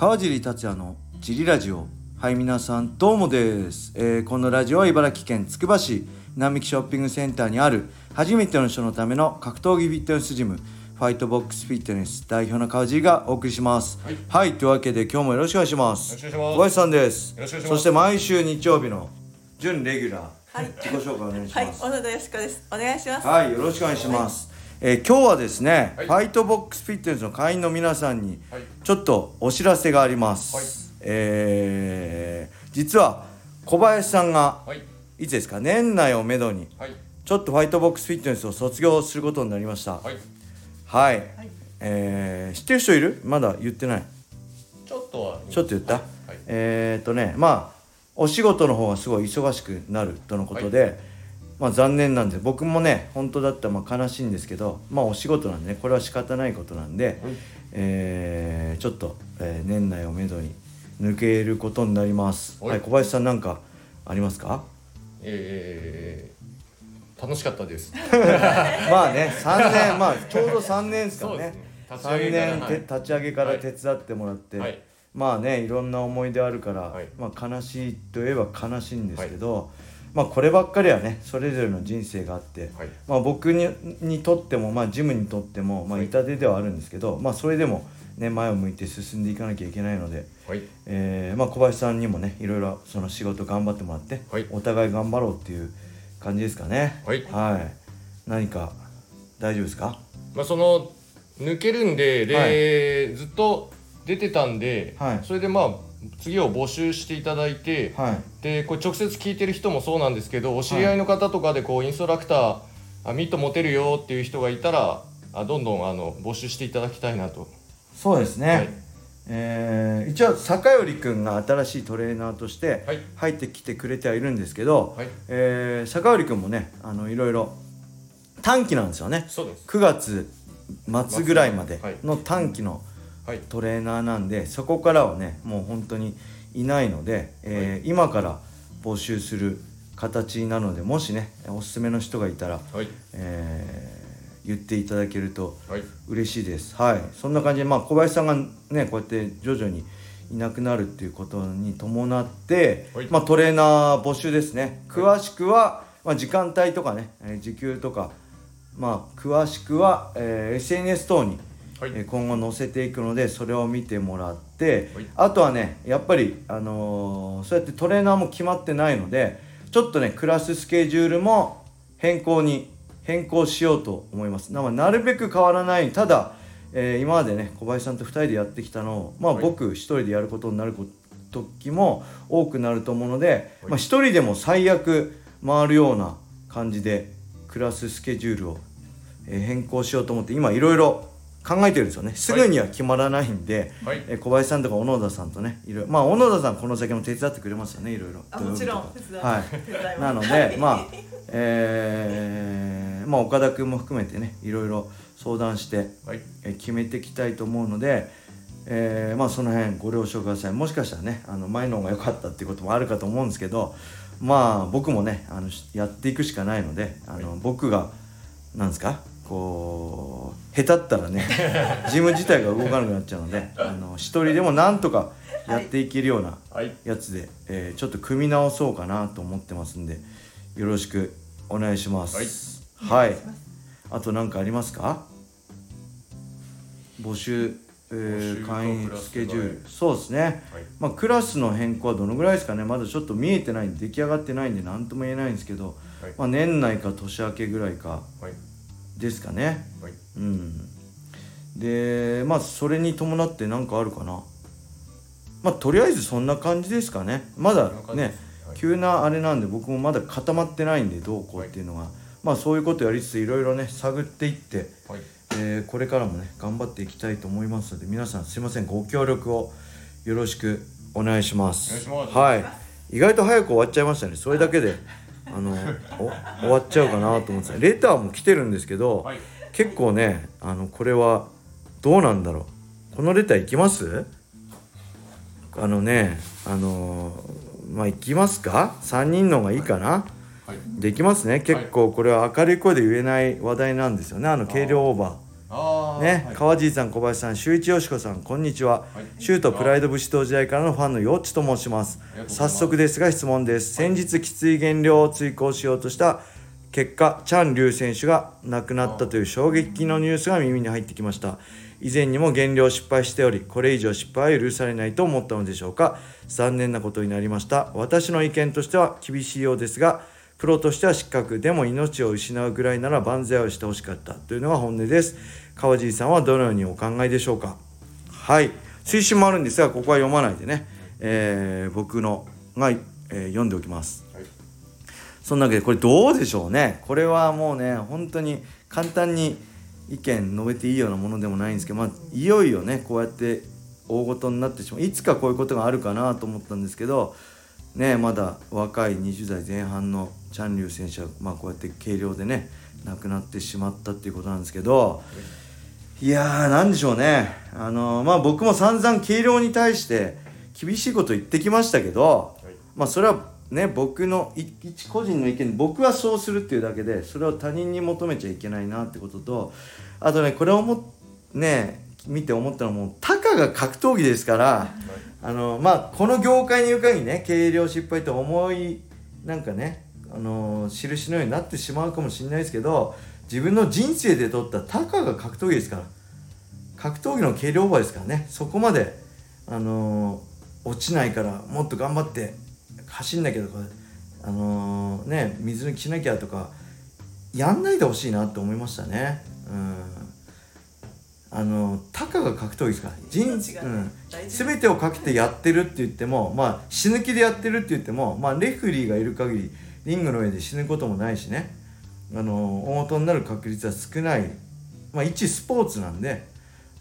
川尻達也のジリラジオ。はい皆さんどうもです、えーこのラジオは茨城県つくば市並木ショッピングセンターにある初めての人のための格闘技フィットネスジムファイトボックスフィットネス代表の川尻がお送りします。はい、というわけで今日もよろしくお願いします。よろしくお願いします。小林さんです。よろしくお願いします。そして毎週日曜日の準レギュラー、はい。自己紹介お願いしはい、ます小野田よしこです。お願いします。はい、よろしくお願いします。えー今日はですね、はいファイトボックスフィットネスの会員の皆さんにはいちょっとお知らせがあります。はいえー実は小林さんがはいいつですか年内をめどにはいちょっとファイトボックスフィットネスを卒業することになりました。はい。はいえー知ってる人いる？まだ言ってない？ちょっとはちょっと言った？はいえーっとね、まあお仕事の方がすごい忙しくなるとのことで、まあ残念なんで僕もね本当だったらまあ悲しいんですけど、まあお仕事なんでねこれは仕方ないことなんで、えーちょっと、えー年内をめどに抜けることになります。はい。はい、小林さんなんかありますか？えー、楽しかったです。まあね3年まあちょうど3年ですからね。ね3年て立ち上げからはい。手伝ってもらって、はい。まあねいろんな思い出あるから、はい。まあ悲しいといえば悲しいんですけど、まあこればっかりはねそれぞれの人生があって、はい。まあ僕ににとってもまあジムにとってもまあはい。痛手ではあるんですけど、まあそれでもね前を向いて進んでいかなきゃいけないので、はい。えーまあ小林さんにもねいろいろその仕事頑張ってもらって、はい。お互い頑張ろうっていう感じですかね。はい。はい。何か大丈夫ですか？まあその抜けるんでで、ずっと出てたんで、はい。それでまあ次を募集していただいて、はい。でこれ直接聞いてる人もそうなんですけどお知り合いの方とかでこうインストラクターあミット持てるよっていう人がいたらあどんどんあの募集していただきたいなと。そうですね、はい。えー一応坂寄君が新しいトレーナーとしてはい。入ってきてくれてはいるんですけど、はい。えー坂寄君もねあのいろいろ短期なんですよね。そうです。9月末ぐらいまではい。の短期のはいトレーナーなんでそこからはねもう本当にいないので、えー今から募集する形になるのでもしねおすすめの人がいたら、はい。えー言っていただけるとはい。嬉しいです。はい。そんな感じでまあ小林さんがねこうやって徐々にいなくなるっていうことに伴って、はい。まあ、トレーナー募集ですね。詳しくは、まあ、時間帯とかね、えー時給とかまあ詳しくは、えー SNS 等に、はい。えー今後載せていくのでそれを見てもらって、はい。あとはねやっぱり、あのーそうやってトレーナーも決まってないのでちょっとねクラススケジュールも変更に変更しようと思います。ななるべく変わらないただ、えー今までね小林さんと2人でやってきたのを、まあ、はい。僕1人でやることになるこ時も多くなると思うので、はい。まあ、1人でも最悪回るような感じでクラススケジュールを、えー変更しようと思って今いろいろ考えてるんですよね。すぐには決まらないんで、はい。えー小林さんとか小野田さんとねいろいろまあ小野田さんこの先も手伝ってくれますよねいろいろあ、もちろん手伝はい。なのでまあえーまあ岡田君も含めてねいろいろ相談して、はい。えー決めていきたいと思うので、えーまあその辺ご了承ください。もしかしたらねあの前の方が良かったっていうこともあるかと思うんですけどまあ僕もねあのしやっていくしかないのであの、僕がなんですかこう下手ったらね ジム自体が動かなくなっちゃうのであの一人でもなんとかやっていけるようなはい。やつで、えーちょっと組み直そうかなと思ってますんでよろしくお願いします。はい、あと何かありますか？募集、えー募集と会員ススケジュール。替そうですね、はい。まあクラスの変更はどのぐらいですかね。まだちょっと見えてないんで出来上がってないんで何とも言えないんですけど、はい。まあ、年内か年明けぐらいか。はいですかね。はい。うん。でまあそれに伴って何かあるかな。まあとりあえずそんな感じですかね。まだねすはい。急なあれなんで僕もまだ固まってないんでどうこうっていうのが、まあそういうことやりつついろいろね探っていって、はい。えーこれからもね頑張っていきたいと思いますので皆さんすいません。ご協力をよろしくお願いします。お願いします。はい。意外と早く終わっちゃいましたね。それだけで あのお終わっちゃうかなと思ってた。レターも来てるんですけど、はい。結構ねあのこれはどうなんだろう。このレターいきます？あのねあのまあいきますか？3人の方がいいかな、はい。できますね。結構これは明るい声で言えない話題なんですよね。あの軽量オーバあね、はい。川尻さん小林さん周一よしこさんこんにちは、はい。シュートプライド武士道時代からのファンのよっちと申します。早速ですが質問です。先日きつい減量を追行しようとした結果チャン・リュウ選手が亡くなったという衝撃のニュースが耳に入ってきました。以前にも減量失敗しておりこれ以上失敗は許されないと思ったのでしょうか。残念なことになりました。私の意見としては厳しいようですがプロとしては失格でも命を失うぐらいなら万歳をしてほしかった。というのが本音です。川尻さんはどのようにお考えでしょうか。はい。推進もあるんですがここは読まないでね、えー僕のが、えー読んでおきます。はい。そんなわけでこれどうでしょうね。これはもうね本当に簡単に意見述べていいようなものでもないんですけど、まあ、いよいよねこうやって大ごとになってしまう。いつかこういうことがあるかなと思ったんですけどねまだ若い20代前半のチャン・リュウ選手は、まあ、こうやって軽量でね亡くなってしまったっていうことなんですけどいやーなんでしょうね。あのまあ僕も散々軽量に対して厳しいこと言ってきましたけど、はい。まあそれはね僕のい一個人の意見僕はそうするっていうだけでそれを他人に求めちゃいけないなってこととあとねこれを思っね見て思ったのはもうたかが格闘技ですからあのまあこの業界にいる限りね軽量失敗って重いなんかねあの印のようになってしまうかもしれないですけど自分の人生で取ったたかが格闘技ですから。格闘技の軽量オーバーですからね。そこまであの落ちないからもっと頑張って走んなきゃとかあのね水抜きしなきゃとかやんないでほしいなって思いましたね。うん。あのたかが格闘技ですから。人うん。全てをかけてやってるって言ってもまあ死ぬ気でやってるって言ってもまあレフェリーがいる限りリングの上で死ぬこともないしね。あの大元になる確率は少ない。まあ一スポーツなんで。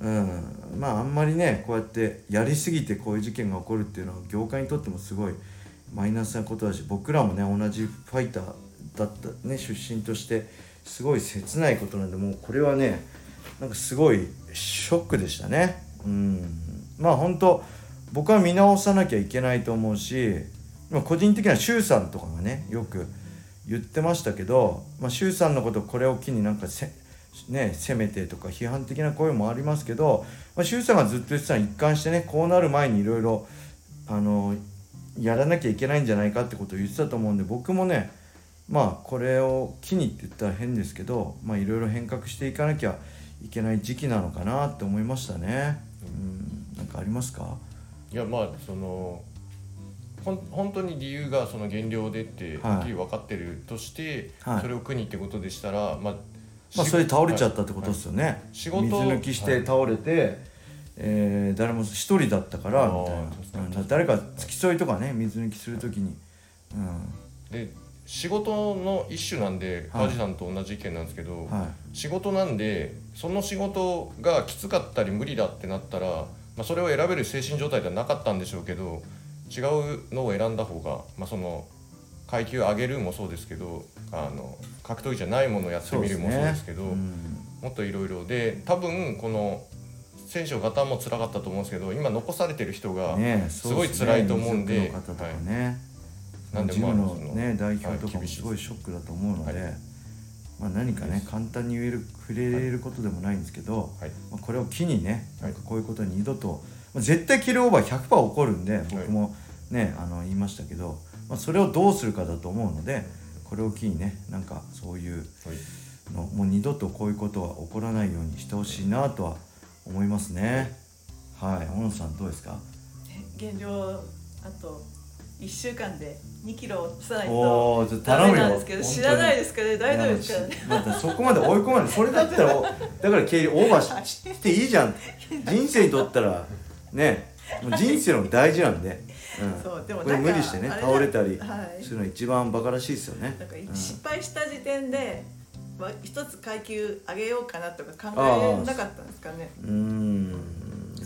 うん。まああんまりねこうやってやりすぎてこういう事件が起こるっていうのは業界にとってもすごいマイナスなことだし僕らもね同じファイターだったね出身としてすごい切ないことなんでもうこれはねなんかすごいショックでしたね。うん。まあ本当僕は見直さなきゃいけないと思うし個人的には周さんとかがねよく言ってましたけど、まあ、周さんのことこれを機になんかせね、責めてとか批判的な声もありますけど、まあ、周さんがずっと言ってたの一貫してねこうなる前にいろいろあのやらなきゃいけないんじゃないかってことを言ってたと思うんで僕もねまあこれを機にって言ったら変ですけどまあいろいろ変革していかなきゃいけない時期なのかなって思いましたね。うん、なんかありますか？いやまあそのほん本当に理由がその減量でってはい。はっきり分かってるとして、はい。それを苦にってことでしたらまあまあ、しそれ倒れちゃったってことはいですよね、仕事水抜きして倒れて、えー誰も一人だったからみたいな。誰か付き添いとかね水抜きするときに、で仕事の一種なんではい。梶さんと同じ意見なんですけど、うん、はい。仕事なんでその仕事がきつかったり無理だってなったら、まあ、それを選べる精神状態ではなかったんでしょうけど違うのを選んだ方が、まあ、その階級上げるもそうですけどあの格闘技じゃないものをやってみるもそうですけどうん。もっといろいろで多分この選手の方も辛かったと思うんですけど今残されてる人が、ねすごい辛いと思うんでね、なんでジムのまあそのね代表とかもす。ごいショックだと思うので、はい。まあ、何かね簡単に言える触れれることでもないんですけど、はい。まあ、これを機にねこういうことに二度と、まあ、絶対キルオーバー100%起こるんで僕もね、あの言いましたけど、まあ、それをどうするかだと思うのでこれを機にねなんかそういうはい。のもう二度とこういうことは起こらないようにしてほしいなとは思いますね。はい。小野さんどうですか？減量あと1週間で2キロ落とさないおとダメなんですけど知らないですからね。大丈夫ですからね。またそこまで追い込まない。それだったらお だから経理オーバーししていいじゃん。人生にとったらね。人生の大事なんで、うん、でもこれ無理してね倒れたりはい。するのが一番バカらしいですよね。失敗した時点で、まあ、一つ階級上げようかなとか考えなかったんですかね。うーん。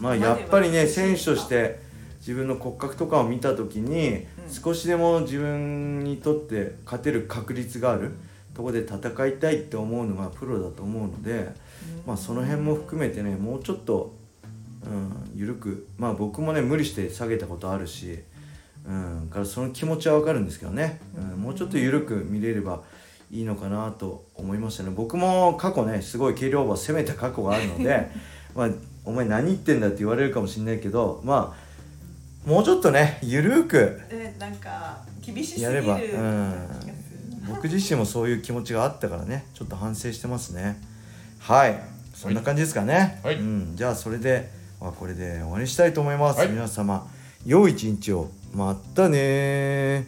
まあやっぱりね選手として自分の骨格とかを見た時に、うん。少しでも自分にとって勝てる確率があるところで戦いたいって思うのがプロだと思うので、まあその辺も含めてねもうちょっと、うん、緩くまあ僕もね無理して下げたことあるし、うん、からその気持ちはわかるんですけどね、うん、もうちょっと緩く見れればいいのかなと思いましたね。僕も過去ねすごい軽量馬を攻めた過去があるので まあお前何言ってんだって言われるかもしれないけどまあもうちょっとねゆるーくでなんか厳しすぎやればうん。僕自身もそういう気持ちがあったからねちょっと反省してますね。はい。そんな感じですかね、はい。うん、じゃあそれであこれで終わりにしたいと思います、はい。皆様良い一日を。またねー